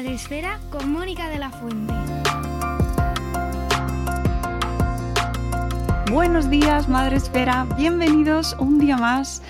Buenos días, Madre Esfera, con Mónica de la Fuente. Buenos días, Madre Esfera. Bienvenidos un día más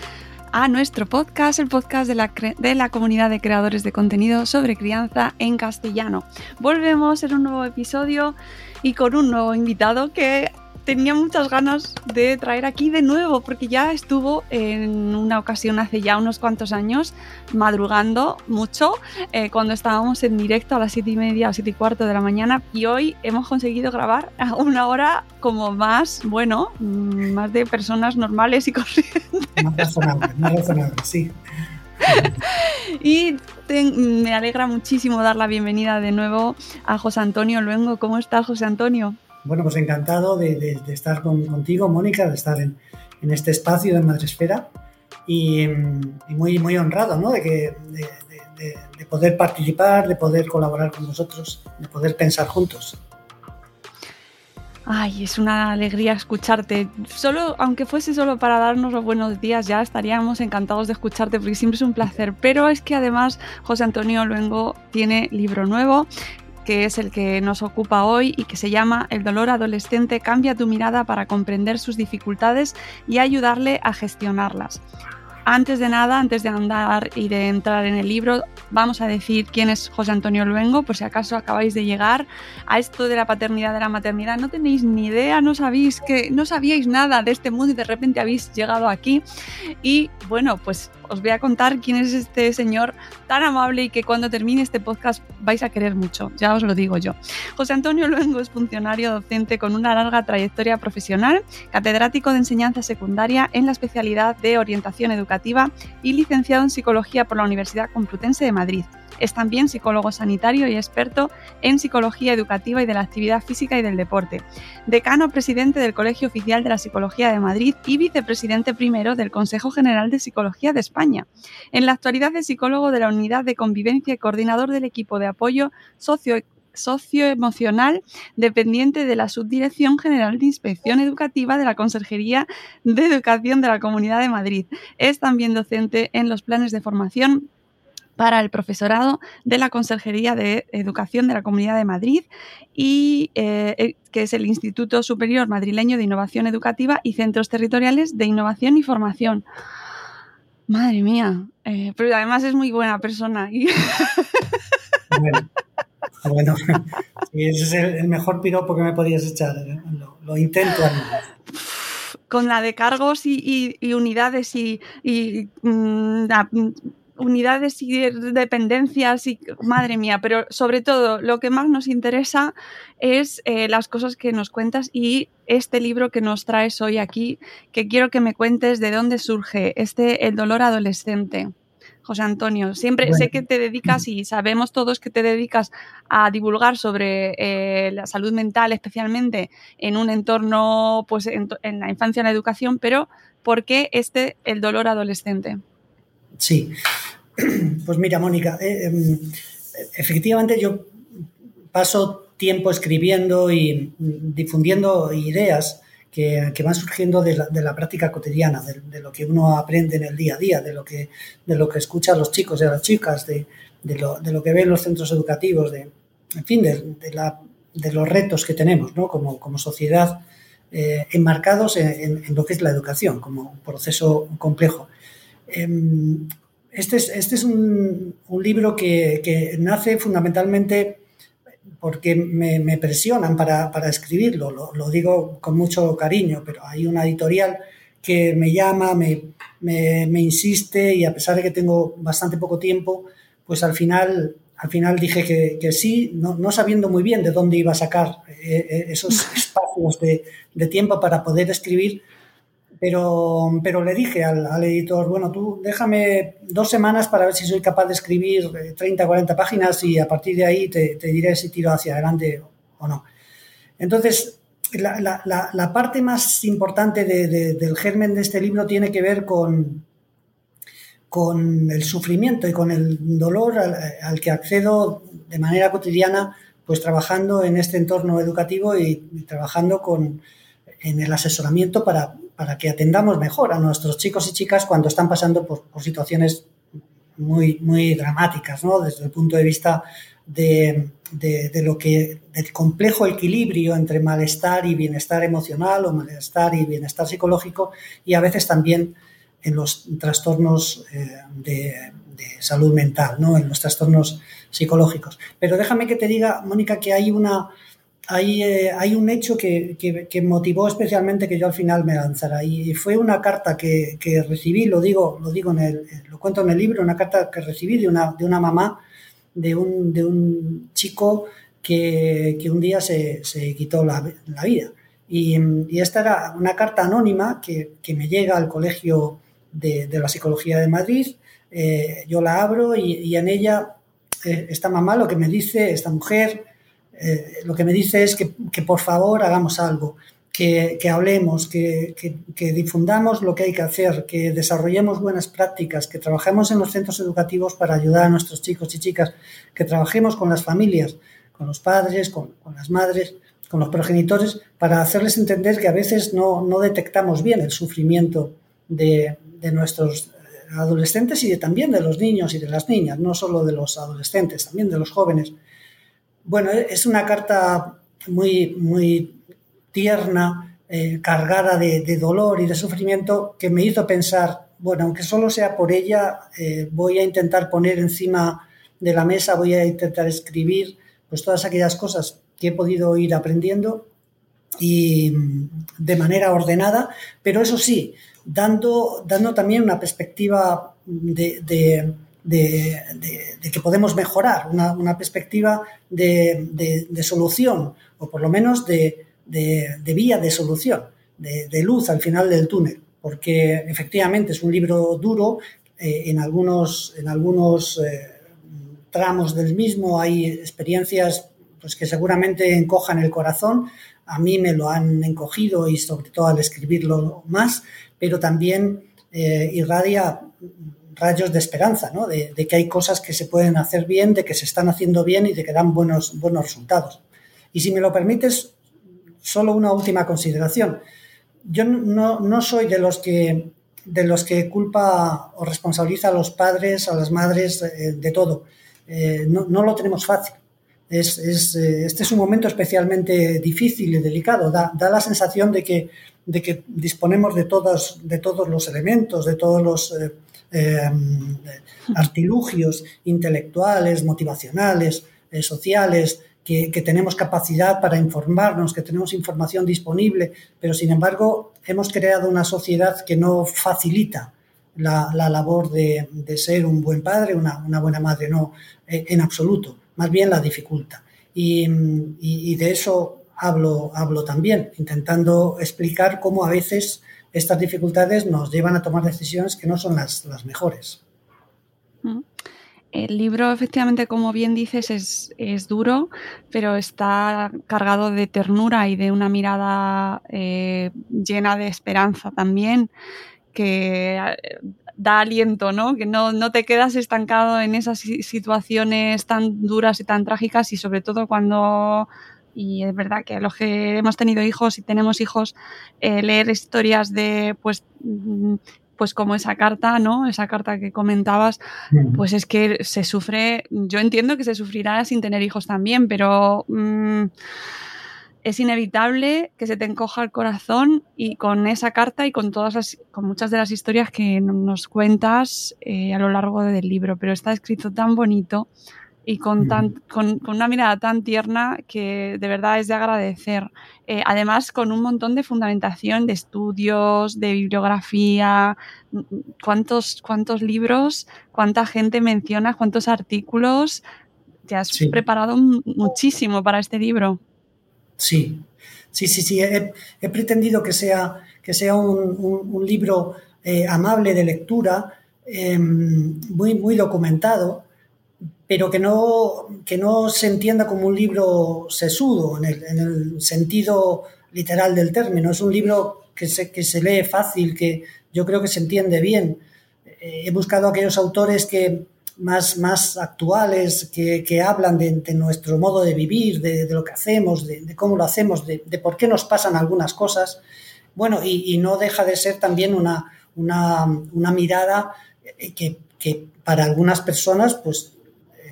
a nuestro podcast, el podcast de la, de la, comunidad de creadores de contenido sobre crianza en castellano. Volvemos en un nuevo episodio y con un nuevo invitado que tenía muchas ganas de traer aquí de nuevo, porque ya estuvo en una ocasión hace ya unos cuantos años, madrugando mucho, eh, cuando estábamos en directo a las 7 y media o 7 y cuarto de la mañana, y hoy hemos conseguido grabar a una hora como más, bueno, mm, más de personas normales y corrientes. Más razonable, más razonable, sí. y te, me alegra muchísimo dar la bienvenida de nuevo a José Antonio Luengo. ¿Cómo estás, José Antonio? Bueno, pues encantado de, de, de estar con, contigo, Mónica, de estar en, en, este espacio de Madresfera y, y muy, muy honrado ¿no? de, que, de, poder participar, de poder colaborar con vosotros, de poder pensar juntos. Ay, es una alegría escucharte. Solo, aunque fuese solo para darnos los buenos días, ya estaríamos encantados de escucharte porque siempre es un placer. Pero es que además José Antonio Luengo tiene libro nuevo que es el que nos ocupa hoy y que se llama El dolor adolescente cambia tu mirada para comprender sus dificultades y ayudarle a gestionarlas. Antes de nada, antes de andar y de entrar en el libro, vamos a decir quién es José Antonio Luengo, por si acaso acabáis de llegar a esto de la paternidad, de la maternidad, no tenéis ni idea, no sabéis que no sabíais nada de este mundo y de repente habéis llegado aquí. Y bueno, pues os voy a contar quién es este señor tan amable y que cuando termine este podcast vais a querer mucho, ya os lo digo yo. José Antonio Luengo es funcionario docente con una larga trayectoria profesional, catedrático de enseñanza secundaria en la especialidad de orientación educativa y licenciado en psicología por la Universidad Complutense de Madrid. Es también psicólogo sanitario y experto en psicología educativa y de la actividad física y del deporte. Decano presidente del Colegio Oficial de la Psicología de Madrid y vicepresidente primero del Consejo General de Psicología de España. En la actualidad es psicólogo de la Unidad de Convivencia y coordinador del equipo de apoyo socio socioemocional dependiente de la Subdirección General de Inspección Educativa de la Consejería de Educación de la Comunidad de Madrid. Es también docente en los planes de formación para el profesorado de la Consejería de Educación de la Comunidad de Madrid y eh, que es el Instituto Superior Madrileño de Innovación Educativa y Centros Territoriales de Innovación y Formación. Madre mía, eh, pero además es muy buena persona. bueno sí, ese es el, mejor piropo que me podías echar. ¿eh? Lo, lo intento con la de cargos y, unidades y, y mm, unidades y dependencias y madre mía, pero sobre todo lo que más nos interesa es eh, las cosas que nos cuentas y este libro que nos traes hoy aquí, que quiero que me cuentes de dónde surge este El dolor adolescente. José Antonio, siempre bueno. sé que te dedicas y sabemos todos que te dedicas a divulgar sobre eh, la salud mental, especialmente en un entorno, pues en, en la infancia y la educación, pero ¿por qué este el dolor adolescente? Sí, pues mira, Mónica, eh, efectivamente yo paso tiempo escribiendo y difundiendo ideas que, que van surgiendo de la, de la práctica cotidiana, de, de, lo que uno aprende en el día a día, de lo que, de lo que escucha a los chicos y las chicas, de, de lo, lo, que ven los centros educativos, de, en fin, de, la, los retos que tenemos ¿no? como, como sociedad eh, enmarcados en, en, en, lo que es la educación, como un proceso complejo. Eh, este es, este es un, un libro que, que, nace fundamentalmente porque me, presionan para, para escribirlo, lo, digo con mucho cariño, pero hay una editorial que me llama, me, me, me, insiste y a pesar de que tengo bastante poco tiempo, pues al final al final dije que, sí, no, sabiendo muy bien de dónde iba a sacar eh, eh, esos espacios de, tiempo para poder escribir, pero, pero le dije al, editor, bueno, tú déjame dos semanas para ver si soy capaz de escribir 30, 40 páginas y a partir de ahí te, diré si tiro hacia adelante o no. Entonces, la, parte más importante del germen de este libro tiene que ver con, con el sufrimiento y con el dolor al, que accedo de manera cotidiana, pues trabajando en este entorno educativo y, trabajando con, en el asesoramiento para, para, que atendamos mejor a nuestros chicos y chicas cuando están pasando por, situaciones muy, muy dramáticas, ¿no? desde el punto de vista de, de, lo que del complejo equilibrio entre malestar y bienestar emocional o malestar y bienestar psicológico y a veces también en los trastornos eh, de, salud mental, ¿no? en los trastornos psicológicos. Pero déjame que te diga, Mónica, que hay una, hay, eh, hay, un hecho que, que, motivó especialmente que yo al final me lanzara y fue una carta que, que, recibí, lo digo, lo digo en el, lo cuento en el libro, una carta que recibí de una, de una mamá de un, de un chico que, un día se, se quitó la, la vida. Y, y, esta era una carta anónima que, me llega al colegio de, la Psicología de Madrid. Eh, yo la abro y, en ella eh, esta mamá lo que me dice, esta mujer, eh, lo que me dice es que, por favor hagamos algo, que, hablemos, que, difundamos lo que hay que hacer, que desarrollemos buenas prácticas, que trabajemos en los centros educativos para ayudar a nuestros chicos y chicas, que trabajemos con las familias, con los padres, con, las madres, con los progenitores, para hacerles entender que a veces no, detectamos bien el sufrimiento de, de nuestros eh, adolescentes y también de los niños y de las niñas, no solo de los adolescentes, también de los jóvenes. Bueno, es una carta muy, muy tierna, eh, cargada de, dolor y de sufrimiento, que me hizo pensar, bueno, aunque solo sea por ella, eh, voy a intentar poner encima de la mesa, voy a intentar escribir pues todas aquellas cosas que he podido ir aprendiendo y mm, de manera ordenada, pero eso sí, dando, dando también una perspectiva de, que podemos mejorar, una, perspectiva de, solución, o por lo menos de, vía de solución, de, luz al final del túnel, porque efectivamente es un libro duro, eh, en algunos, en algunos eh, tramos del mismo hay experiencias pues, que seguramente encojan el corazón, a mí me lo han encogido y sobre todo al escribirlo más, pero también eh, irradia rayos de esperanza, ¿no? de, que hay cosas que se pueden hacer bien, de que se están haciendo bien y de que dan buenos, buenos resultados. Y si me lo permites, solo una última consideración. Yo no, soy de los que de los que culpa o responsabiliza a los padres, a las madres eh, de todo. Eh, no, lo tenemos fácil. Es, este es un momento especialmente difícil y delicado. Da, da la sensación de que de que disponemos de todos, de todos los elementos, de todos los eh, eh, artilugios intelectuales, motivacionales, eh, sociales, que, tenemos capacidad para informarnos, que tenemos información disponible, pero sin embargo hemos creado una sociedad que no facilita la, labor de, ser un buen padre, una, buena madre, no, en absoluto, más bien la dificulta. y de eso hablo, hablo también, intentando explicar cómo a veces estas dificultades nos llevan a tomar decisiones que no son las, mejores. Mm. El libro, efectivamente, como bien dices, es, duro, pero está cargado de ternura y de una mirada eh, llena de esperanza también, que eh, da aliento, ¿no? Que no, no, te quedas estancado en esas situaciones tan duras y tan trágicas y sobre todo cuando y es verdad que los que hemos tenido hijos y tenemos hijos, eh, leer historias de, pues, mm, pues como esa carta, ¿no? Esa carta que comentabas, pues es que se sufre, yo entiendo que se sufrirá sin tener hijos también, pero mm, es inevitable que se te encoja el corazón y con esa carta y con todas las, con muchas de las historias que nos cuentas eh, a lo largo del libro, pero está escrito tan bonito y con, tan, con, una mirada tan tierna que de verdad es de agradecer. Eh, además, con un montón de fundamentación de estudios, de bibliografía, cuántos, cuántos libros, cuánta gente menciona, cuántos artículos. te has preparado muchísimo para este libro. Sí, sí, sí, sí. He, pretendido que sea, que sea un, libro eh, amable de lectura, em, muy, muy documentado, pero que no, que no se entienda como un libro sesudo en el, en el sentido literal del término. Es un libro que se, que se lee fácil, que yo creo que se entiende bien. Eh, he buscado aquellos autores que más, más actuales, que, que hablan de, nuestro modo de vivir, de, lo que hacemos, de, cómo lo hacemos, de, por qué nos pasan algunas cosas. Bueno, y, no deja de ser también una, una, una mirada eh, que, que, para algunas personas, pues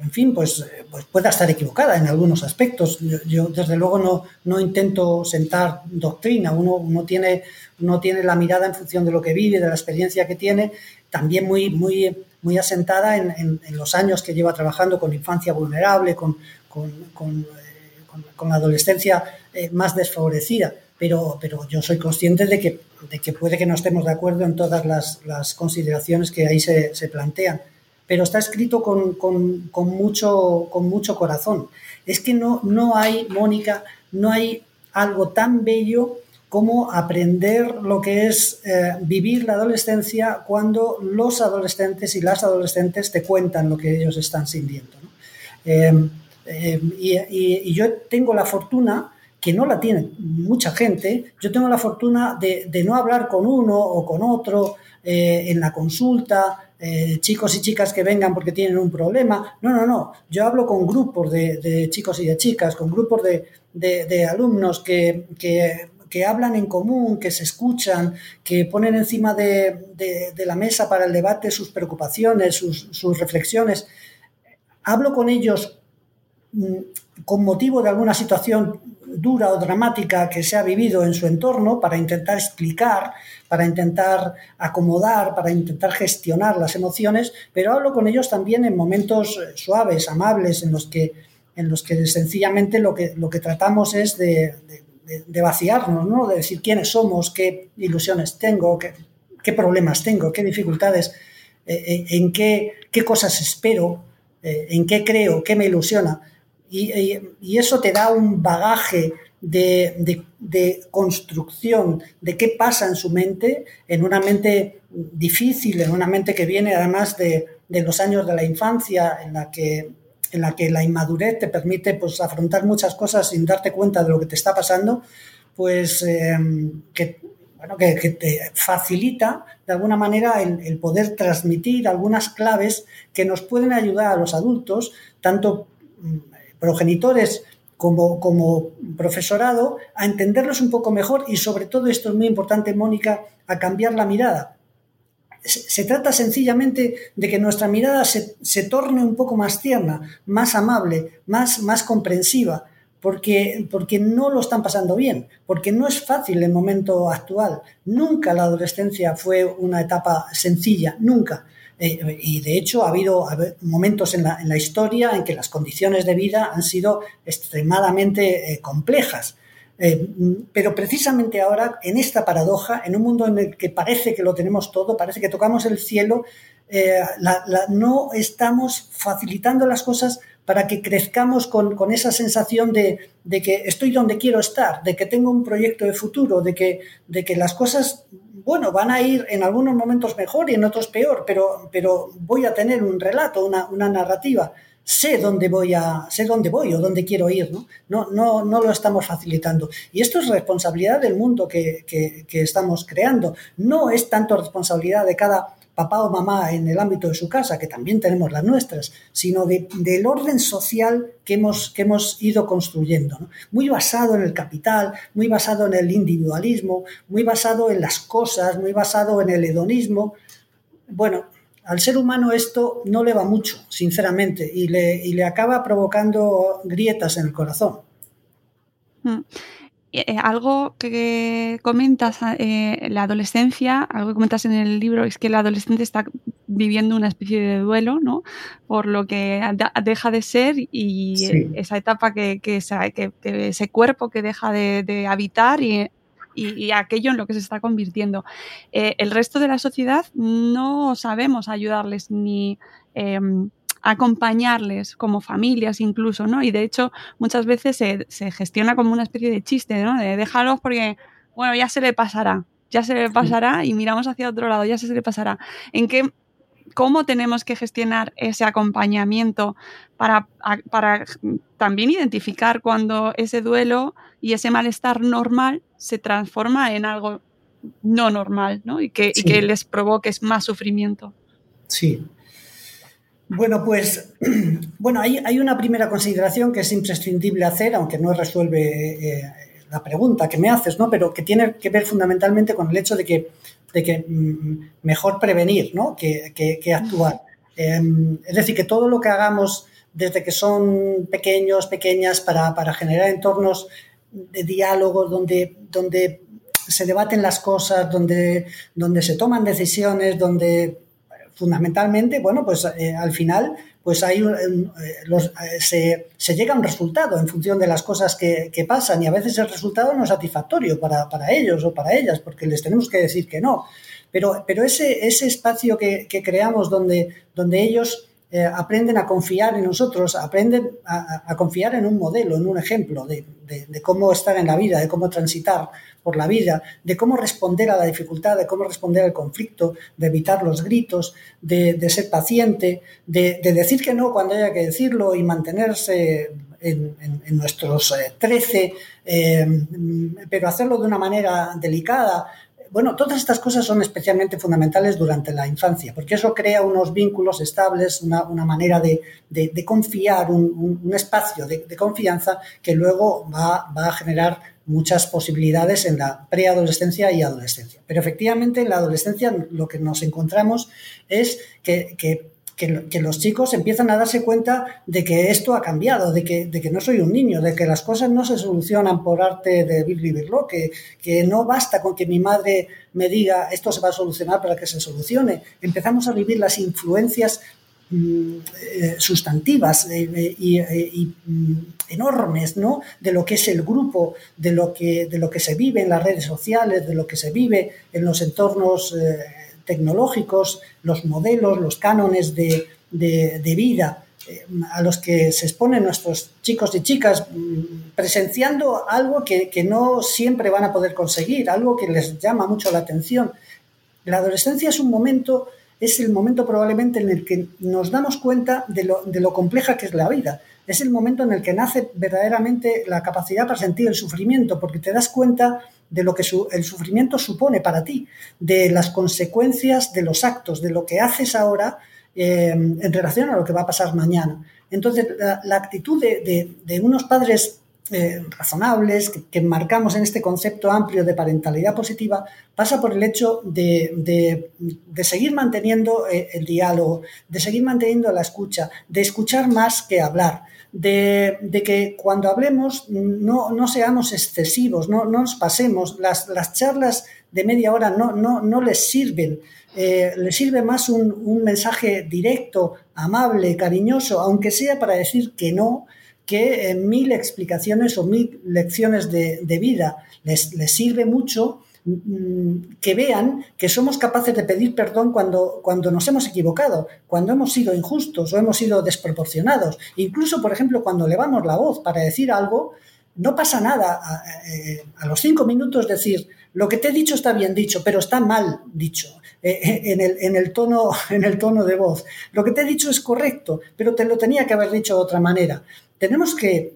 en fin, pues, pues pueda estar equivocada en algunos aspectos. Yo, desde luego, no, intento sentar doctrina. Uno, uno, tiene, tiene la mirada en función de lo que vive, de la experiencia que tiene, también muy, muy, muy asentada en, los años que lleva trabajando con infancia vulnerable, con, eh, la adolescencia eh, más desfavorecida. Pero, pero yo soy consciente de que, de que puede que no estemos de acuerdo en todas las, consideraciones que ahí se plantean pero está escrito con, mucho, corazón. Es que no, no hay, Mónica, no hay algo tan bello como aprender lo que es eh, vivir la adolescencia cuando los adolescentes y las adolescentes te cuentan lo que ellos están sintiendo. Eh, eh, y, yo tengo la fortuna, que no la tiene mucha gente, yo tengo la fortuna de no hablar con uno o con otro en la consulta, eh, chicos y chicas que vengan porque tienen un problema. No, no, no. Yo hablo con grupos de, chicos y de chicas, con grupos de, alumnos que, hablan en común, que se escuchan, que ponen encima de, la mesa para el debate sus preocupaciones, sus, sus reflexiones. Hablo con ellos mm, con motivo de alguna situación dura o dramática que se ha vivido en su entorno para intentar explicar, para intentar acomodar, para intentar gestionar las emociones, pero hablo con ellos también en momentos eh, suaves, amables, en los que, en los que sencillamente lo que, lo que tratamos es de, vaciarnos, ¿no? de decir quiénes somos, qué ilusiones tengo, qué, problemas tengo, qué dificultades, eh, eh, en qué, qué cosas espero, en qué creo, qué me ilusiona. Y, eso te da un bagaje de, construcción de qué pasa en su mente, en una mente difícil, en una mente que viene además de, los años de la infancia, en la que, en la, que la inmadurez te permite pues, afrontar muchas cosas sin darte cuenta de lo que te está pasando, pues em, que, bueno, que, te facilita de alguna manera el, el poder transmitir algunas claves que nos pueden ayudar a los adultos, tanto progenitores como, como profesorado, a entenderlos un poco mejor y sobre todo, esto es muy importante, Mónica, a cambiar la mirada. Se, trata sencillamente de que nuestra mirada se, se, torne un poco más tierna, más amable, más, más comprensiva, porque, porque no lo están pasando bien, porque no es fácil el momento actual. Nunca la adolescencia fue una etapa sencilla, nunca. Eh, y de hecho ha habido, momentos en la, historia en que las condiciones de vida han sido extremadamente eh, complejas. Eh, pero precisamente ahora, en esta paradoja, en un mundo en el que parece que lo tenemos todo, parece que tocamos el cielo, no estamos facilitando las cosas para que crezcamos con, esa sensación de, que estoy donde quiero estar, de que tengo un proyecto de futuro, de que, las cosas bueno, van a ir en algunos momentos mejor y en otros peor, pero, voy a tener un relato, una, narrativa. Sé dónde voy a, sé dónde voy o dónde quiero ir, ¿no? No, no, lo estamos facilitando. Y esto es responsabilidad del mundo que estamos creando. No es tanto responsabilidad de cada papá o mamá en el ámbito de su casa, que también tenemos las nuestras, sino del orden social que hemos, que hemos ido construyendo. Muy basado en el capital, muy basado en el individualismo, muy basado en las cosas, muy basado en el hedonismo. Bueno, al ser humano esto no le va mucho, sinceramente, y le, y le acaba provocando grietas en el corazón. Mm. Eh, eh, algo que comentas eh, la adolescencia, algo que comentas en el libro es que el adolescente está viviendo una especie de duelo, ¿no? Por lo que deja de ser y esa etapa que, que, ese cuerpo que deja de, habitar y, y, aquello en lo que se está convirtiendo. el resto de la sociedad no sabemos ayudarles ni em, acompañarles como familias incluso, ¿no? Y de hecho muchas veces se, se gestiona como una especie de chiste, ¿no? De déjalos porque, bueno, ya se le pasará, ya se le pasará y miramos hacia otro lado, ya se le pasará. ¿En qué, cómo tenemos que gestionar ese acompañamiento para, para también identificar cuando ese duelo y ese malestar normal se transforma en algo no normal, ¿no? Y que, y que les provoque más sufrimiento. Sí, bueno, pues bueno, hay, hay, una primera consideración que es imprescindible hacer, aunque no resuelve eh, la pregunta que me haces, ¿no? Pero que tiene que ver fundamentalmente con el hecho de que, de que mm, mejor prevenir, ¿no? Que, que, actuar. Em, es decir, que todo lo que hagamos desde que son pequeños, pequeñas, para, para generar entornos de diálogo donde, donde se debaten las cosas, donde, donde se toman decisiones, donde fundamentalmente, bueno, pues eh, al final pues hay eh, los, eh, se, se, llega a un resultado en función de las cosas que, que pasan y a veces el resultado no es satisfactorio para, para, ellos o para ellas porque les tenemos que decir que no. Pero, pero ese, ese espacio que, que creamos donde, donde ellos eh, aprenden a confiar en nosotros, aprenden a, confiar en un modelo, en un ejemplo de, cómo estar en la vida, de cómo transitar por la vida, de cómo responder a la dificultad, de cómo responder al conflicto, de evitar los gritos, de, ser paciente, de, decir que no cuando haya que decirlo y mantenerse en, nuestros 13, eh, eh, pero hacerlo de una manera delicada, bueno, todas estas cosas son especialmente fundamentales durante la infancia, porque eso crea unos vínculos estables, una, manera de, confiar, un, espacio de, confianza que luego va, a generar muchas posibilidades en la preadolescencia y adolescencia. Pero efectivamente en la adolescencia lo que nos encontramos es que que, los chicos empiezan a darse cuenta de que esto ha cambiado, de que, que no soy un niño, de que las cosas no se solucionan por arte de vivirlo, que, que no basta con que mi madre me diga esto se va a solucionar para que se solucione. Empezamos a vivir las influencias mm, eh, sustantivas eh, eh, y, mm, enormes ¿no? de lo que es el grupo, de lo, que, de lo que se vive en las redes sociales, de lo que se vive en los entornos tecnológicos, los modelos, los cánones de, vida eh, a los que se exponen nuestros chicos y chicas mm, presenciando algo que, no siempre van a poder conseguir, algo que les llama mucho la atención. La adolescencia es un momento, es el momento probablemente en el que nos damos cuenta de lo, compleja que es la vida. Es el momento en el que nace verdaderamente la capacidad para sentir el sufrimiento, porque te das cuenta de lo que el sufrimiento supone para ti, de las consecuencias de los actos, de lo que haces ahora eh, en relación a lo que va a pasar mañana. Entonces, la, actitud de, unos padres eh, razonables que, marcamos en este concepto amplio de parentalidad positiva pasa por el hecho de, seguir manteniendo eh, el diálogo, de seguir manteniendo la escucha, de escuchar más que hablar, de, que cuando hablemos no, no seamos excesivos, no, no nos pasemos, las, las, charlas de media hora no, no, no les sirven. Eh, les sirve más un, un, mensaje directo, amable, cariñoso, aunque sea para decir que no, que mil explicaciones o mil lecciones de, de vida. Les, les sirve mucho Mm, que vean que somos capaces de pedir perdón cuando, cuando nos hemos equivocado, cuando hemos sido injustos o hemos sido desproporcionados. Incluso, por ejemplo, cuando elevamos la voz para decir algo, no pasa nada a, eh, los cinco minutos decir, lo que te he dicho está bien dicho, pero está mal dicho. Eh, eh, en, el, en, el tono, en el tono de voz. Lo que te he dicho es correcto, pero te lo tenía que haber dicho de otra manera. Tenemos que,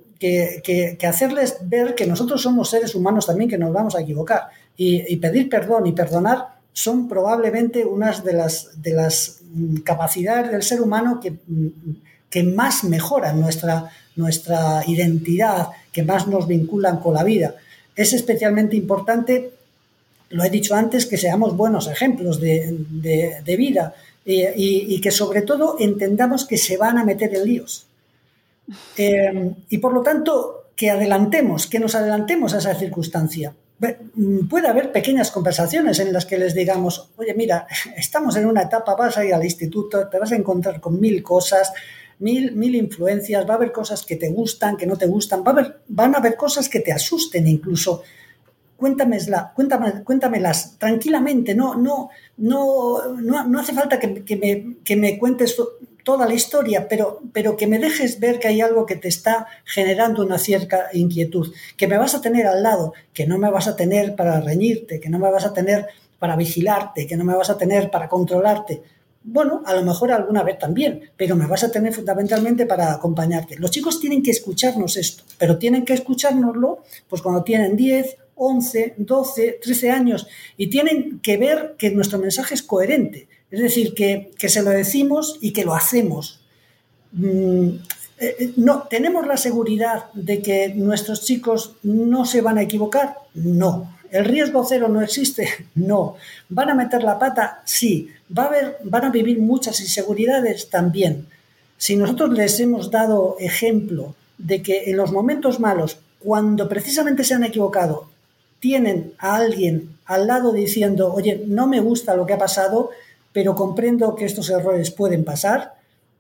hacerles ver que nosotros somos seres humanos también, que nos vamos a equivocar y, pedir perdón y perdonar son probablemente unas de las, de las mm, capacidades del ser humano que, mm, más mejoran nuestra, nuestra identidad, que más nos vinculan con la vida. Es especialmente importante, lo he dicho antes, que seamos buenos ejemplos de, vida y, que sobre todo entendamos que se van a meter en líos. Eh, y por lo tanto, que adelantemos, que nos adelantemos a esa circunstancia. Mm, puede haber pequeñas conversaciones en las que les digamos, oye, mira, estamos en una etapa, vas a ir al instituto, te vas a encontrar con mil cosas, mil, mil influencias, va a haber cosas que te gustan, que no te gustan, va a haber, van a haber cosas que te asusten incluso. Cuéntamela, cuéntame, cuéntamelas tranquilamente, no, no, no, no, no hace falta que, me, que me cuentes toda la historia, pero, pero que me dejes ver que hay algo que te está generando una cierta inquietud, que me vas a tener al lado, que no me vas a tener para reñirte, que no me vas a tener para vigilarte, que no me vas a tener para controlarte. Bueno, a lo mejor alguna vez también, pero me vas a tener fundamentalmente para acompañarte. Los chicos tienen que escucharnos esto, pero tienen que escuchárnoslo pues cuando tienen 10, 11, 12, 13 años y tienen que ver que nuestro mensaje es coherente, es decir, que, se lo decimos y que lo hacemos. Mm, eh, eh, no, ¿Tenemos la seguridad de que nuestros chicos no se van a equivocar? No. ¿El riesgo cero no existe? No. ¿Van a meter la pata? Sí. ¿Va a haber, ¿Van a vivir muchas inseguridades? También. Si nosotros les hemos dado ejemplo de que en los momentos malos, cuando precisamente se han equivocado, tienen a alguien al lado diciendo, oye, no me gusta lo que ha pasado, pero comprendo que estos errores pueden pasar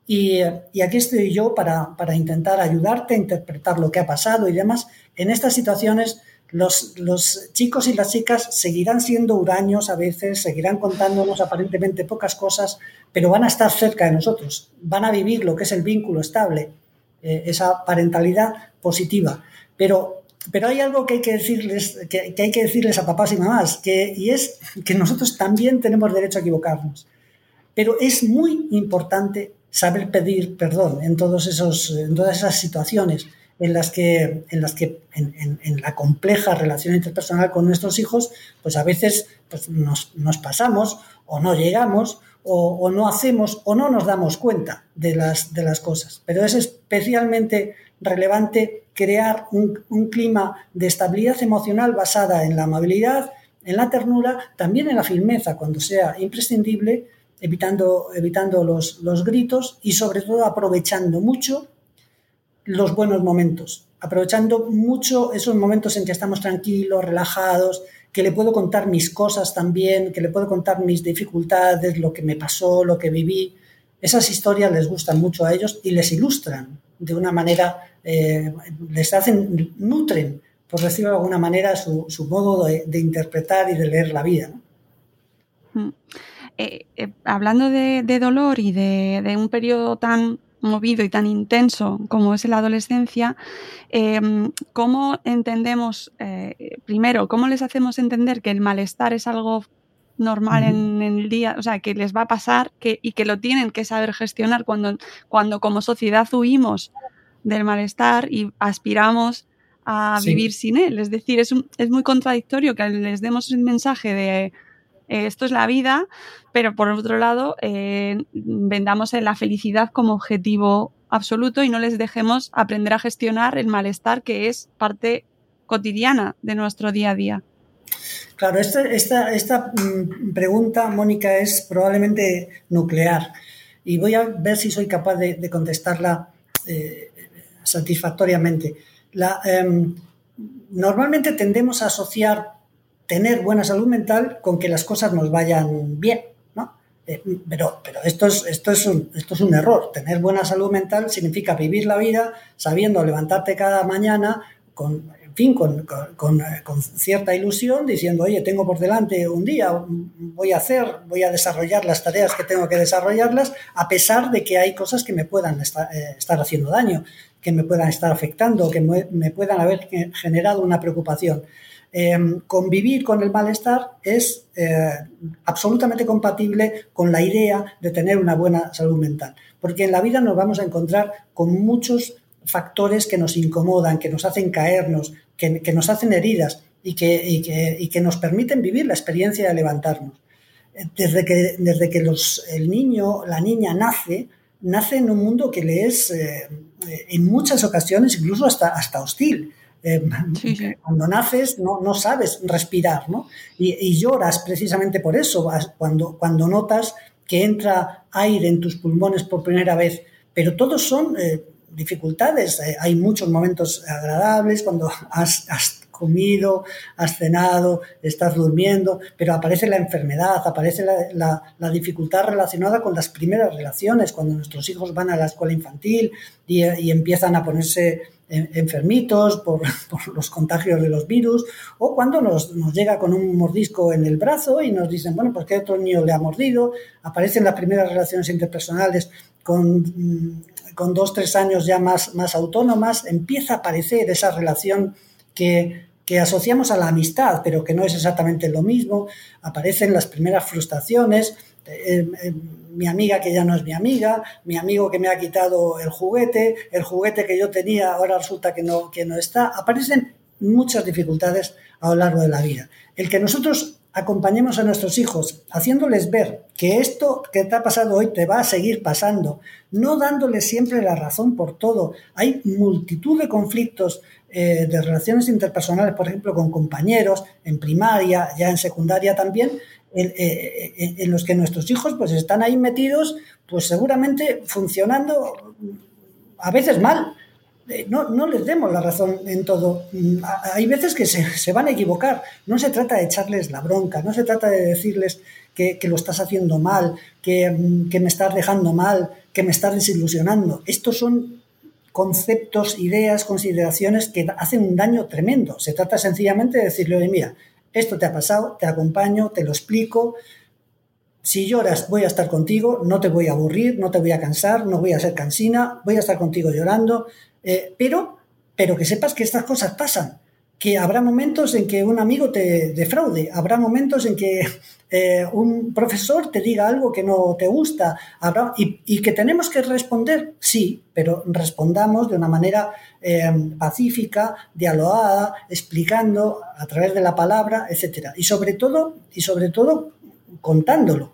y, aquí estoy yo para, intentar ayudarte a interpretar lo que ha pasado y demás. En estas situaciones los, los, chicos y las chicas seguirán siendo huraños a veces, seguirán contándonos aparentemente pocas cosas, pero van a estar cerca de nosotros, van a vivir lo que es el vínculo estable, eh, esa parentalidad positiva. Pero, pero hay algo que hay que decirles, que, hay que decirles a papás y mamás, que, y es que nosotros también tenemos derecho a equivocarnos. Pero es muy importante saber pedir perdón en, todos esos, en todas esas situaciones en las que, en, las que en, la compleja relación interpersonal con nuestros hijos, pues a veces pues nos, pasamos o no llegamos o, no hacemos o no nos damos cuenta de las, de las cosas. Pero es especialmente relevante crear un, clima de estabilidad emocional basada en la amabilidad, en la ternura, también en la firmeza cuando sea imprescindible, evitando, evitando los, los gritos y sobre todo aprovechando mucho los buenos momentos, aprovechando mucho esos momentos en que estamos tranquilos, relajados, que le puedo contar mis cosas también, que le puedo contar mis dificultades, lo que me pasó, lo que viví. Esas historias les gustan mucho a ellos y les ilustran de una manera, eh, les hacen, nutren, por decirlo de alguna manera, su, modo de, interpretar y de leer la vida. Mm. Eh, eh, hablando de, dolor y de, un periodo tan movido y tan intenso como es la adolescencia, em, ¿cómo entendemos, primero, cómo les hacemos entender que el malestar es algo normal en, el día, o sea, que les va a pasar que, y que lo tienen que saber gestionar cuando, cuando como sociedad huimos del malestar y aspiramos a vivir sin él? Es decir, es, es muy contradictorio que les demos el mensaje de eh, esto es la vida, pero por otro lado, eh, vendamos en la felicidad como objetivo absoluto y no les dejemos aprender a gestionar el malestar que es parte cotidiana de nuestro día a día. Claro, esta, esta, mm, pregunta, Mónica, es probablemente nuclear y voy a ver si soy capaz de, contestarla eh, satisfactoriamente. Em, normalmente tendemos a asociar tener buena salud mental con que las cosas nos vayan bien. ¿no? Eh, pero pero esto, es, esto, es un, esto es un error. Tener buena salud mental significa vivir la vida sabiendo levantarte cada mañana con, fin, con, con, cierta ilusión, diciendo, oye, tengo por delante un día, voy a hacer, voy a desarrollar las tareas que tengo que desarrollarlas, a pesar de que hay cosas que me puedan estar, eh, estar haciendo daño, que me puedan estar afectando, que me, me puedan haber generado una preocupación. Em, convivir con el malestar es eh, absolutamente compatible con la idea de tener una buena salud mental, porque en la vida nos vamos a encontrar con muchos factores que nos incomodan, que nos hacen caernos, que, nos hacen heridas y que, que, nos permiten vivir la experiencia de levantarnos. Desde que, desde que los, el niño, la niña nace, nace en un mundo que le es eh, en muchas ocasiones incluso hasta, hasta hostil. Eh, cuando naces no, no, sabes respirar, ¿no? Y, lloras precisamente por eso, cuando, cuando notas que entra aire en tus pulmones por primera vez. Pero todos son eh, dificultades. Eh, hay muchos momentos agradables cuando has, comido, has cenado, estás durmiendo, pero aparece la enfermedad, aparece la, la, dificultad relacionada con las primeras relaciones, cuando nuestros hijos van a la escuela infantil y, y empiezan a ponerse enfermitos por, los contagios de los virus, o cuando nos, nos, llega con un mordisco en el brazo y nos dicen, bueno, pues que otro niño le ha mordido, aparecen las primeras relaciones interpersonales con, mm, con dos, tres años ya más, más autónomas, empieza a aparecer esa relación que, que asociamos a la amistad, pero que no es exactamente lo mismo, aparecen las primeras frustraciones, eh, eh, mi amiga que ya no es mi amiga, mi amigo que me ha quitado el juguete, el juguete que yo tenía ahora resulta que no, que no está. Aparecen muchas dificultades a lo largo de la vida. El que nosotros acompañemos a nuestros hijos haciéndoles ver que esto que te ha pasado hoy te va a seguir pasando, no dándoles siempre la razón por todo. Hay multitud de conflictos eh, de relaciones interpersonales, por ejemplo, con compañeros, en primaria, ya en secundaria también, en, eh, en, los que nuestros hijos pues están ahí metidos, pues seguramente funcionando a veces mal. Eh, no, no les demos la razón en todo. Mm, hay veces que se, se, van a equivocar. No se trata de echarles la bronca, no se trata de decirles que, que lo estás haciendo mal, que, mm, que, me estás dejando mal, que me estás desilusionando. Estos son conceptos, ideas, consideraciones que hacen un daño tremendo. Se trata sencillamente de decirle, oye, mira, esto te ha pasado, te acompaño, te lo explico. Si lloras, voy a estar contigo, no te voy a aburrir, no te voy a cansar, no voy a ser cansina, voy a estar contigo llorando, eh, pero, pero que sepas que estas cosas pasan, que habrá momentos en que un amigo te defraude, habrá momentos en que eh, un profesor te diga algo que no te gusta, habrá, y, que tenemos que responder, sí, pero respondamos de una manera eh, pacífica, dialogada, explicando a través de la palabra, etcétera. Y sobre todo, y sobre todo contándolo.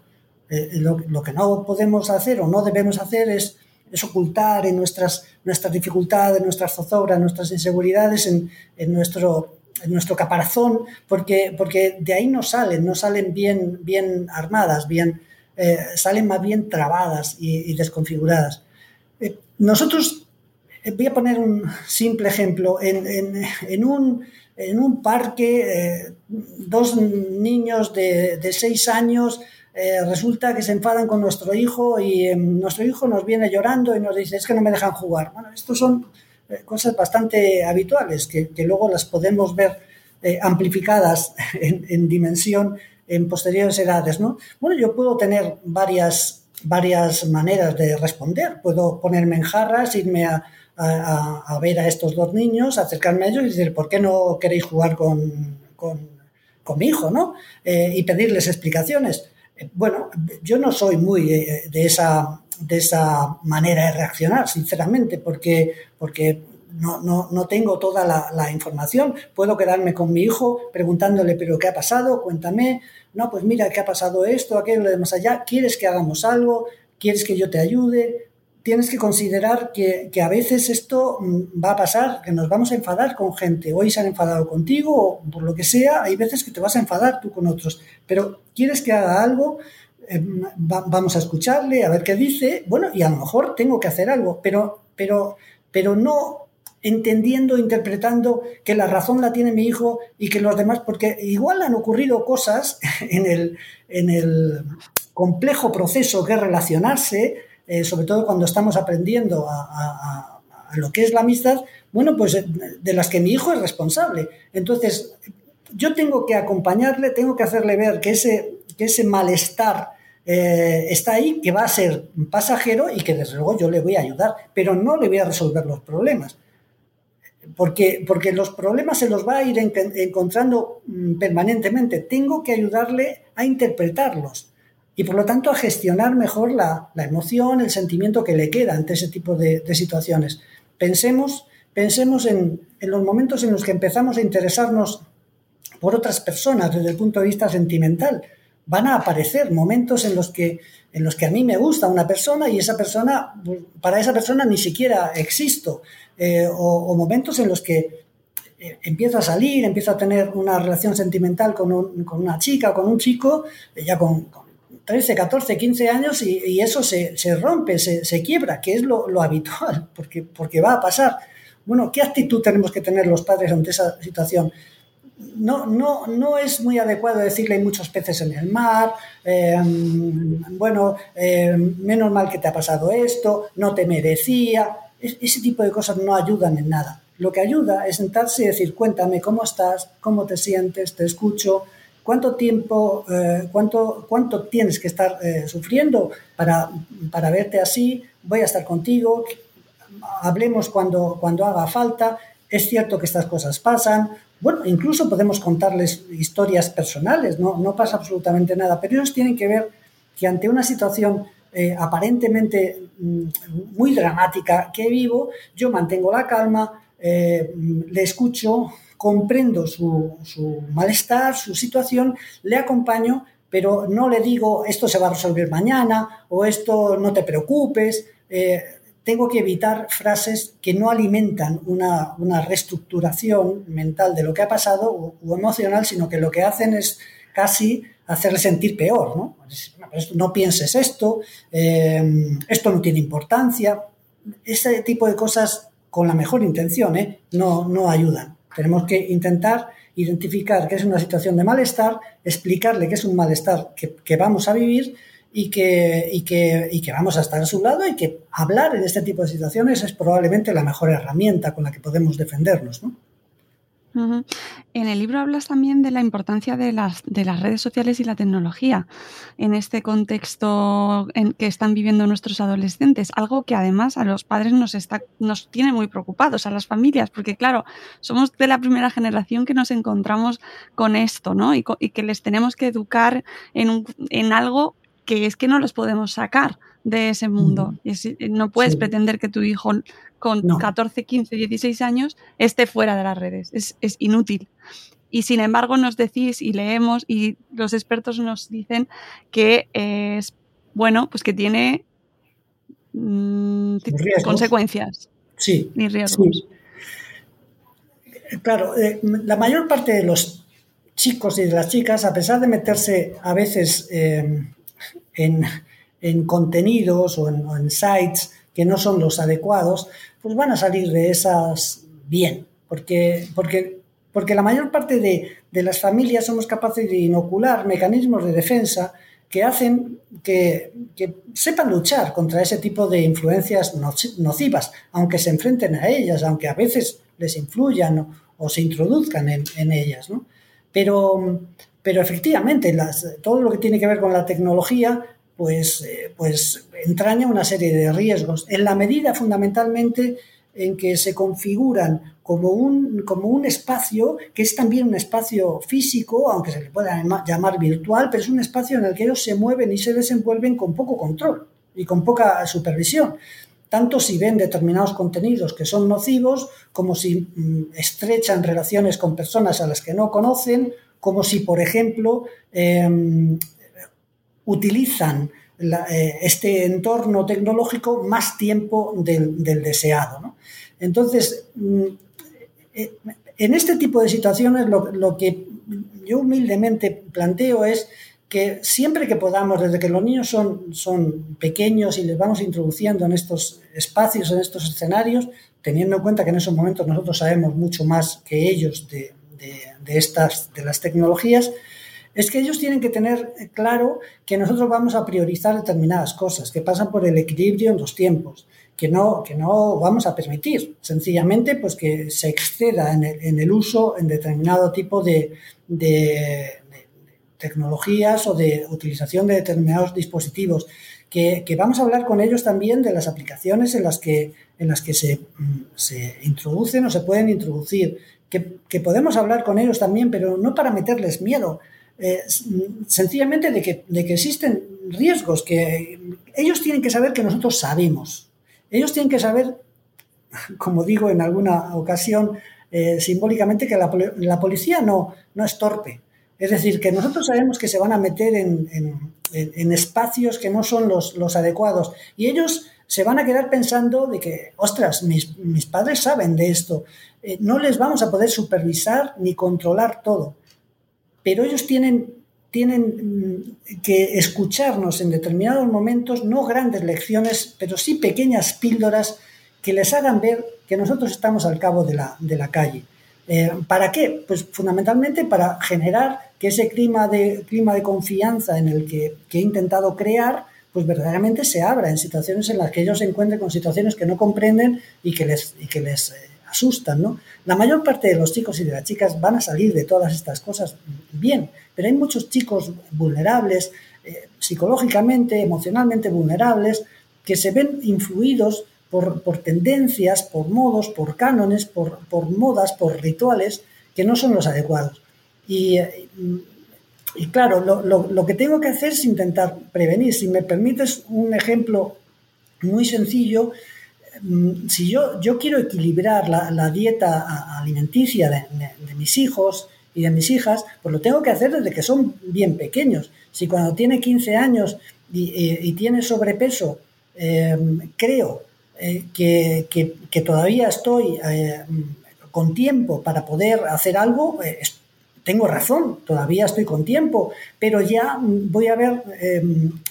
Eh, lo, que no podemos hacer o no debemos hacer es, es ocultar en nuestras, nuestras dificultades, nuestras zozobras, nuestras inseguridades, en, en nuestro nuestro caparazón, porque, porque de ahí no salen, no salen bien, bien armadas, bien, eh, salen más bien trabadas y, desconfiguradas. Eh, nosotros, eh, voy a poner un simple ejemplo, en, en, en un, en un parque, dos niños de, de seis años eh, resulta que se enfadan con nuestro hijo y eh, nuestro hijo nos viene llorando y nos dice, es que no me dejan jugar. Bueno, estos son eh, cosas bastante habituales que, luego las podemos ver amplificadas en, en, dimensión en posteriores edades, ¿no? Bueno, yo puedo tener varias, varias maneras de responder. Puedo ponerme en jarras, irme a, ver a estos dos niños, acercarme a ellos y decir, ¿por qué no queréis jugar con, con, con mi hijo, ¿no? Y pedirles explicaciones. Bueno, yo no soy muy de, de esa de esa manera de reaccionar, sinceramente, porque, porque no, no, no tengo toda la, la, información. Puedo quedarme con mi hijo preguntándole, pero ¿qué ha pasado? Cuéntame. No, pues mira, ¿qué ha pasado esto, aquello, lo de más allá? ¿Quieres que hagamos algo? ¿Quieres que yo te ayude? Tienes que considerar que, que a veces esto mm, va a pasar, que nos vamos a enfadar con gente. Hoy se han enfadado contigo o por lo que sea, hay veces que te vas a enfadar tú con otros. Pero ¿quieres que haga algo? Eh, vamos a escucharle, a ver qué dice, bueno, y a lo mejor tengo que hacer algo, pero, pero, pero no entendiendo, interpretando que la razón la tiene mi hijo y que los demás, porque igual han ocurrido cosas en el, en el complejo proceso que relacionarse, eh, sobre todo cuando estamos aprendiendo a, lo que es la amistad, bueno, pues eh, de las que mi hijo es responsable. Entonces, yo tengo que acompañarle, tengo que hacerle ver que ese, que ese malestar eh, está ahí, que va a ser pasajero y que desde luego yo le voy a ayudar, pero no le voy a resolver los problemas. Porque, porque los problemas se los va a ir en, encontrando mm, permanentemente. Tengo que ayudarle a interpretarlos y por lo tanto a gestionar mejor la, la emoción, el sentimiento que le queda ante ese tipo de, de situaciones. Pensemos, pensemos en, en los momentos en los que empezamos a interesarnos por otras personas desde el punto de vista sentimental van a aparecer momentos en los que en los que a mí me gusta una persona y esa persona para esa persona ni siquiera existo eh, o, o, momentos en los que eh, empiezo a salir empiezo a tener una relación sentimental con, un, con una chica o con un chico eh, ya con, con 13, 14, 15 años y, eso se, se rompe, se, se, quiebra, que es lo, lo habitual, porque, porque va a pasar. Bueno, ¿qué actitud tenemos que tener los padres ante esa situación? no, no, no es muy adecuado decirle hay muchos peces en el mar, eh, bueno, eh, menos mal que te ha pasado esto, no te merecía, es, ese tipo de cosas no ayudan en nada. lo que ayuda es sentarse y decir, cuéntame cómo estás, cómo te sientes, te escucho, cuánto tiempo, eh, cuánto, cuánto tienes que estar eh, sufriendo para, para verte así, voy a estar contigo, hablemos cuando, cuando haga falta, es cierto que estas cosas pasan, bueno, incluso podemos contarles historias personales, no, no pasa absolutamente nada, pero ellos tienen que ver que ante una situación eh, aparentemente mm, muy dramática que vivo, yo mantengo la calma, le escucho, comprendo su, su, malestar, su situación, le acompaño, pero no le digo esto se va a resolver mañana o esto no te preocupes. Eh, tengo que evitar frases que no alimentan una, una reestructuración mental de lo que ha pasado o, emocional, sino que lo que hacen es casi hacerle sentir peor, ¿no? No pienses esto, eh, esto no tiene importancia. Ese tipo de cosas, con la mejor intención, ¿eh? no, no ayudan. Tenemos que intentar identificar qué es una situación de malestar, explicarle qué es un malestar que, que vamos a vivir y que, y, que, y que vamos a estar a su lado y que hablar en este tipo de situaciones es probablemente la mejor herramienta con la que podemos defendernos. ¿no? En el libro hablas también de la importancia de las, de las redes sociales y la tecnología en este contexto en que están viviendo nuestros adolescentes, algo que además a los padres nos, está, nos tiene muy preocupados, a las familias, porque claro, somos de la primera generación que nos encontramos con esto, ¿no? Y, y que les tenemos que educar en, un, en algo que es que no los podemos sacar de ese mundo. Y es, no puedes sí. pretender que tu hijo con no. 14, 15, 16 años esté fuera de las redes. Es, es, inútil. Y sin embargo nos decís y leemos y los expertos nos dicen que es bueno, pues que tiene mmm, consecuencias. Sí. Ni riesgos. Sí. Claro, eh, la mayor parte de los chicos y de las chicas, a pesar de meterse a veces eh, en, en, contenidos o en, sites que no son los adecuados, pues van a salir de esas bien, porque, porque, porque la mayor parte de, de, las familias somos capaces de inocular mecanismos de defensa que hacen que, que, sepan luchar contra ese tipo de influencias nocivas, aunque se enfrenten a ellas, aunque a veces les influyan o, o se introduzcan en, en ellas. ¿no? Pero, pero efectivamente, las, todo lo que tiene que ver con la tecnología pues, eh, pues entraña una serie de riesgos, en la medida fundamentalmente en que se configuran como un, como un espacio que es también un espacio físico, aunque se le pueda llamar virtual, pero es un espacio en el que ellos se mueven y se desenvuelven con poco control y con poca supervisión. Tanto si ven determinados contenidos que son nocivos, como si mmm, estrechan relaciones con personas a las que no conocen, como si, por ejemplo, eh, utilizan eh, este entorno tecnológico más tiempo del, deseado. ¿no? Entonces, mm, eh, en este tipo de situaciones lo, lo, que yo humildemente planteo es que siempre que podamos, desde que los niños son, son pequeños y les vamos introduciendo en estos espacios, en estos escenarios, teniendo en cuenta que en esos momentos nosotros sabemos mucho más que ellos de, de, estas, de las tecnologías, es que ellos tienen que tener claro que nosotros vamos a priorizar determinadas cosas, que pasan por el equilibrio en los tiempos, que no, que no vamos a permitir, sencillamente, pues que se exceda en el, en el uso en determinado tipo de, de, de, tecnologías o de utilización de determinados dispositivos. Que, que, vamos a hablar con ellos también de las aplicaciones en las que, en las que se, se introducen o se pueden introducir, que, podemos hablar con ellos también, pero no para meterles miedo, eh, sencillamente de que, de que existen riesgos que ellos tienen que saber que nosotros sabemos. Ellos tienen que saber, como digo en alguna ocasión, eh, simbólicamente que la, la, policía no, no es torpe. Es decir, que nosotros sabemos que se van a meter en, en, en espacios que no son los, los, adecuados y ellos se van a quedar pensando de que, ostras, mis, mis padres saben de esto. Eh, no les vamos a poder supervisar ni controlar todo pero ellos tienen, tienen mm, que escucharnos en determinados momentos, no grandes lecciones, pero sí pequeñas píldoras que les hagan ver que nosotros estamos al cabo de la, de la calle. Eh, ¿Para qué? Pues fundamentalmente para generar que ese clima de, clima de confianza en el que, que he intentado crear, pues verdaderamente se abra en situaciones en las que ellos se encuentren con situaciones que no comprenden y que les, y que les eh, asustan, ¿no? La mayor parte de los chicos y de las chicas van a salir de todas estas cosas bien, pero hay muchos chicos vulnerables, eh, psicológicamente, emocionalmente vulnerables, que se ven influidos por, tendencias, por modos, por cánones, por, modas, por rituales que no son los adecuados. Y, claro, lo, que tengo que hacer es intentar prevenir. Si me permites un ejemplo muy sencillo, mm, si yo, yo quiero equilibrar la, dieta alimenticia de, mis hijos y de mis hijas, pues lo tengo que hacer desde que son bien pequeños. Si cuando tiene 15 años y, tiene sobrepeso, eh, creo eh, que, todavía estoy eh, con tiempo para poder hacer algo, eh, tengo razón, todavía estoy con tiempo, pero ya voy a ver,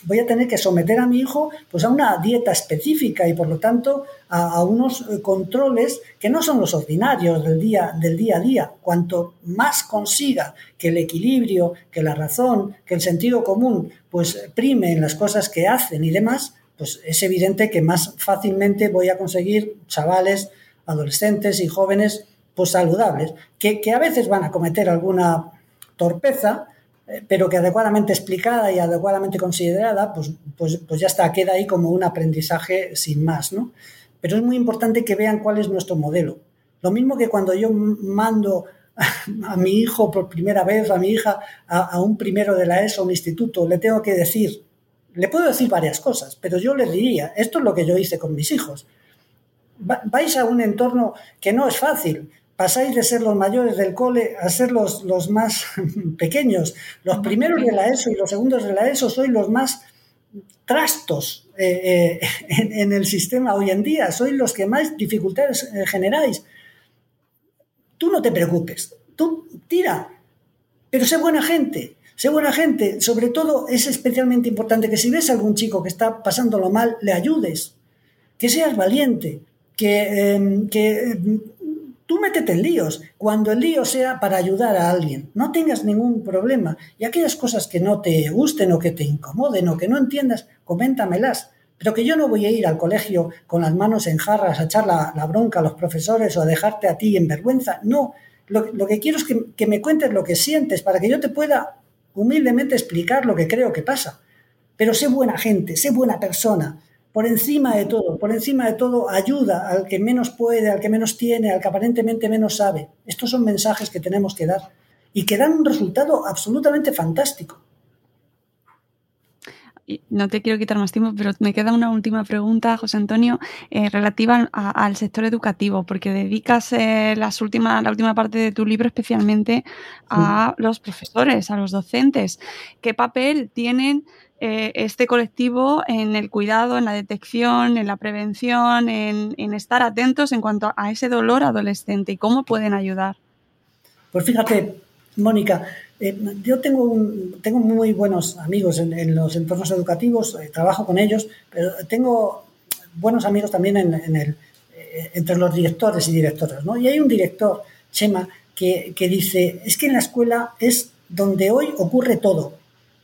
voy a tener que someter a mi hijo pues a una dieta específica y por lo tanto a, unos controles que no son los ordinarios del día, del día a día. Cuanto más consiga que el equilibrio, que la razón, que el sentido común, pues prime en las cosas que hacen y demás, pues es evidente que más fácilmente voy a conseguir chavales, adolescentes y jóvenes pues saludables, que, a veces van a cometer alguna torpeza, eh, pero que adecuadamente explicada y adecuadamente considerada, pues, pues, pues, ya está, queda ahí como un aprendizaje sin más, ¿no? Pero es muy importante que vean cuál es nuestro modelo. Lo mismo que cuando yo mando a mi hijo por primera vez, a mi hija, a, un primero de la ESO, un instituto, le tengo que decir, le puedo decir varias cosas, pero yo le diría, esto es lo que yo hice con mis hijos. Vais a un entorno que no es fácil, pasáis de ser los mayores del cole a ser los, los más pequeños. Los primeros de la ESO y los segundos de la ESO sois los más trastos eh, eh, en, el sistema hoy en día, sois los que más dificultades eh, generáis. Tú no te preocupes, tú tira, pero sé buena gente, Sé buena gente. Sobre todo es especialmente importante que si ves a algún chico que está pasándolo mal, le ayudes. Que seas valiente. Que, em, que em, tú métete en líos. Cuando el lío sea para ayudar a alguien. No tengas ningún problema. Y aquellas cosas que no te gusten o que te incomoden o que no entiendas, coméntamelas. Pero que yo no voy a ir al colegio con las manos en jarras a echar la, bronca a los profesores o a dejarte a ti en vergüenza. No, lo, que quiero es que, que, me cuentes lo que sientes para que yo te pueda humildemente explicar lo que creo que pasa. Pero sé buena gente, sé buena persona. Por encima de todo, por encima de todo, ayuda al que menos puede, al que menos tiene, al que aparentemente menos sabe. Estos son mensajes que tenemos que dar y que dan un resultado absolutamente fantástico no te quiero quitar más tiempo, pero me queda una última pregunta, José Antonio, eh, relativa al sector educativo, porque dedicas eh, las la última parte de tu libro especialmente a los profesores, a los docentes. ¿Qué papel tienen eh, este colectivo en el cuidado, en la detección, en la prevención, en, estar atentos en cuanto a ese dolor adolescente y cómo pueden ayudar? Pues fíjate, Mónica, eh, yo tengo, tengo muy buenos amigos en, los entornos educativos, eh, trabajo con ellos, pero tengo buenos amigos también en, el, eh, entre los directores y directoras. ¿no? Y hay un director, Chema, que, que, dice, es que en la escuela es donde hoy ocurre todo.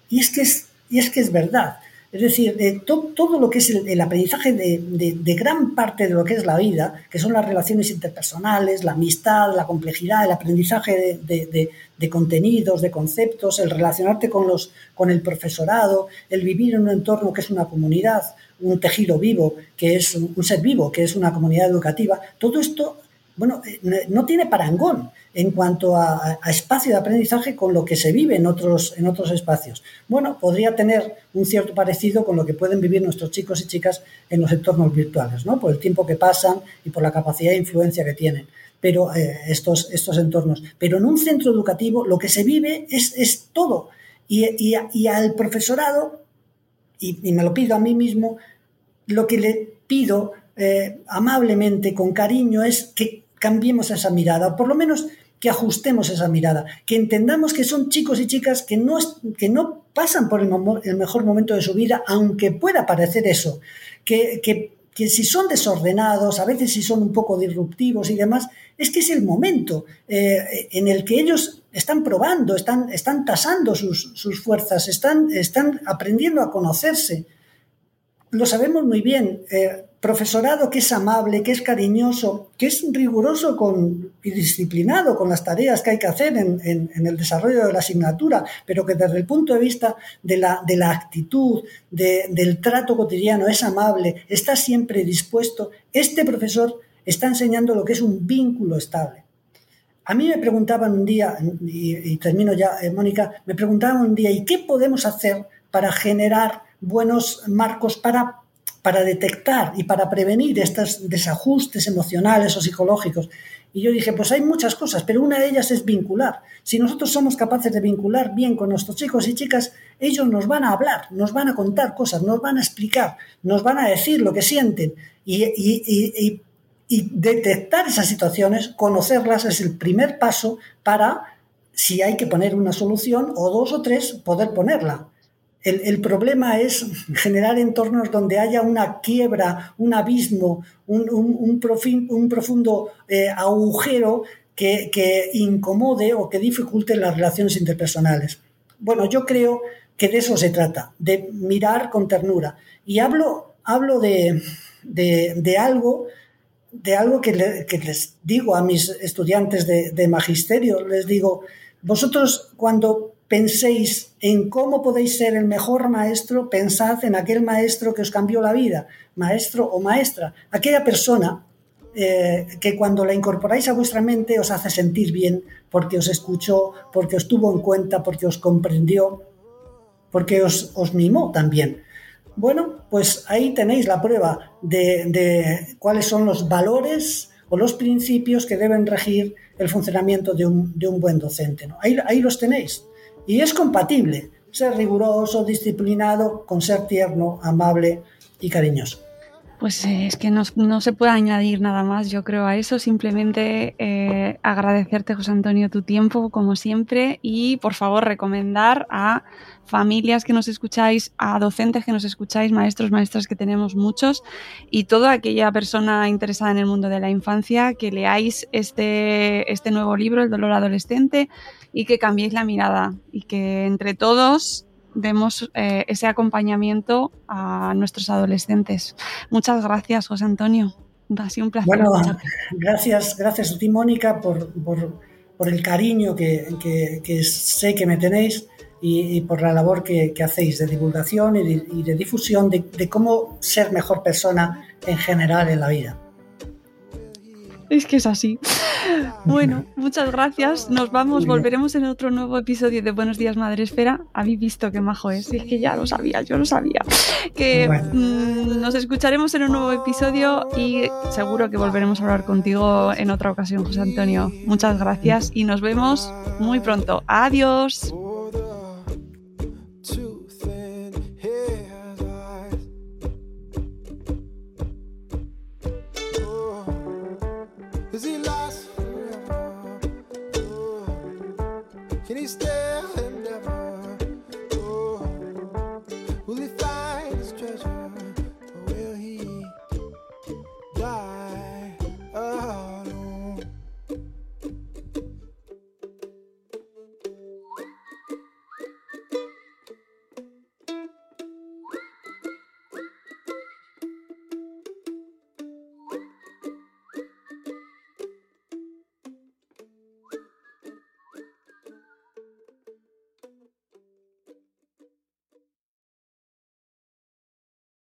Y es que es, y es, que es verdad. Es decir, todo lo que es el, aprendizaje de, gran parte de lo que es la vida, que son las relaciones interpersonales, la amistad, la complejidad, el aprendizaje de, contenidos, de conceptos, el relacionarte con, los, con el profesorado, el vivir en un entorno que es una comunidad, un tejido vivo, que es un ser vivo, que es una comunidad educativa, todo esto bueno, eh, no tiene parangón en cuanto a, espacio de aprendizaje con lo que se vive en otros, en otros espacios. Bueno, podría tener un cierto parecido con lo que pueden vivir nuestros chicos y chicas en los entornos virtuales, ¿no? Por el tiempo que pasan y por la capacidad de influencia que tienen pero eh, estos, estos entornos. Pero en un centro educativo lo que se vive es, todo. Y, al profesorado, y, me lo pido a mí mismo, lo que le pido eh, amablemente, con cariño, es que cambiemos esa mirada, o por lo menos que ajustemos esa mirada, que entendamos que son chicos y chicas que no, que no pasan por el, mejor momento de su vida, aunque pueda parecer eso, que, si son desordenados, a veces si son un poco disruptivos y demás, es que es el momento eh, en el que ellos están probando, están, están tasando sus, fuerzas, están, están aprendiendo a conocerse. Lo sabemos muy bien. Eh, profesorado que es amable, que es cariñoso, que es riguroso y disciplinado con las tareas que hay que hacer en, el desarrollo de la asignatura, pero que desde el punto de vista de la, de la actitud, del trato cotidiano, es amable, está siempre dispuesto, este profesor está enseñando lo que es un vínculo estable. A mí me preguntaban un día, y, termino ya, eh, Mónica, me preguntaban un día, ¿y qué podemos hacer para generar buenos marcos para para detectar y para prevenir estos desajustes emocionales o psicológicos. Y yo dije, pues hay muchas cosas, pero una de ellas es vincular. Si nosotros somos capaces de vincular bien con nuestros chicos y chicas, ellos nos van a hablar, nos van a contar cosas, nos van a explicar, nos van a decir lo que sienten. Y, y detectar esas situaciones, conocerlas, es el primer paso para, si hay que poner una solución o dos o tres, poder ponerla. El, problema es generar entornos donde haya una quiebra, un abismo, un, profundo eh, agujero que, incomode o que dificulte las relaciones interpersonales. Bueno, yo creo que de eso se trata, de mirar con ternura. Y hablo, hablo de, algo de algo que, les digo a mis estudiantes de, de magisterio, les digo, vosotros cuando penséis en cómo podéis ser el mejor maestro, pensad en aquel maestro que os cambió la vida, maestro o maestra, aquella persona eh, que cuando la incorporáis a vuestra mente os hace sentir bien porque os escuchó, porque os tuvo en cuenta, porque os comprendió, porque os, mimó también. Bueno, pues ahí tenéis la prueba de, cuáles son los valores o los principios que deben regir el funcionamiento de un, buen docente. Ahí los tenéis. Y es compatible ser riguroso, disciplinado, con ser tierno, amable y cariñoso. Pues eh, es que no, se puede añadir nada más, yo creo, a eso. Simplemente eh, agradecerte, José Antonio, tu tiempo, como siempre, y por favor recomendar a familias que nos escucháis, a docentes que nos escucháis, maestros, maestras que tenemos muchos, y toda aquella persona interesada en el mundo de la infancia, que leáis este, este nuevo libro, El dolor adolescente, y que cambiéis la mirada y que entre todos demos eh, ese acompañamiento a nuestros adolescentes. Muchas gracias, José Antonio. Ha sido un placer. Bueno, gracias, gracias a ti, Mónica, por, el cariño que, sé que me tenéis y, por la labor que, hacéis de divulgación y de, difusión de cómo ser mejor persona en general en la vida. Es que es así. Bueno, muchas gracias. Nos vamos, volveremos en otro nuevo episodio de Buenos Días Madre Esfera. Habéis visto qué majo es, es que ya lo sabía, yo lo sabía. Que mm, nos escucharemos en un nuevo episodio y seguro que volveremos a hablar contigo en otra ocasión, José Antonio. Muchas gracias y nos vemos muy pronto. Adiós.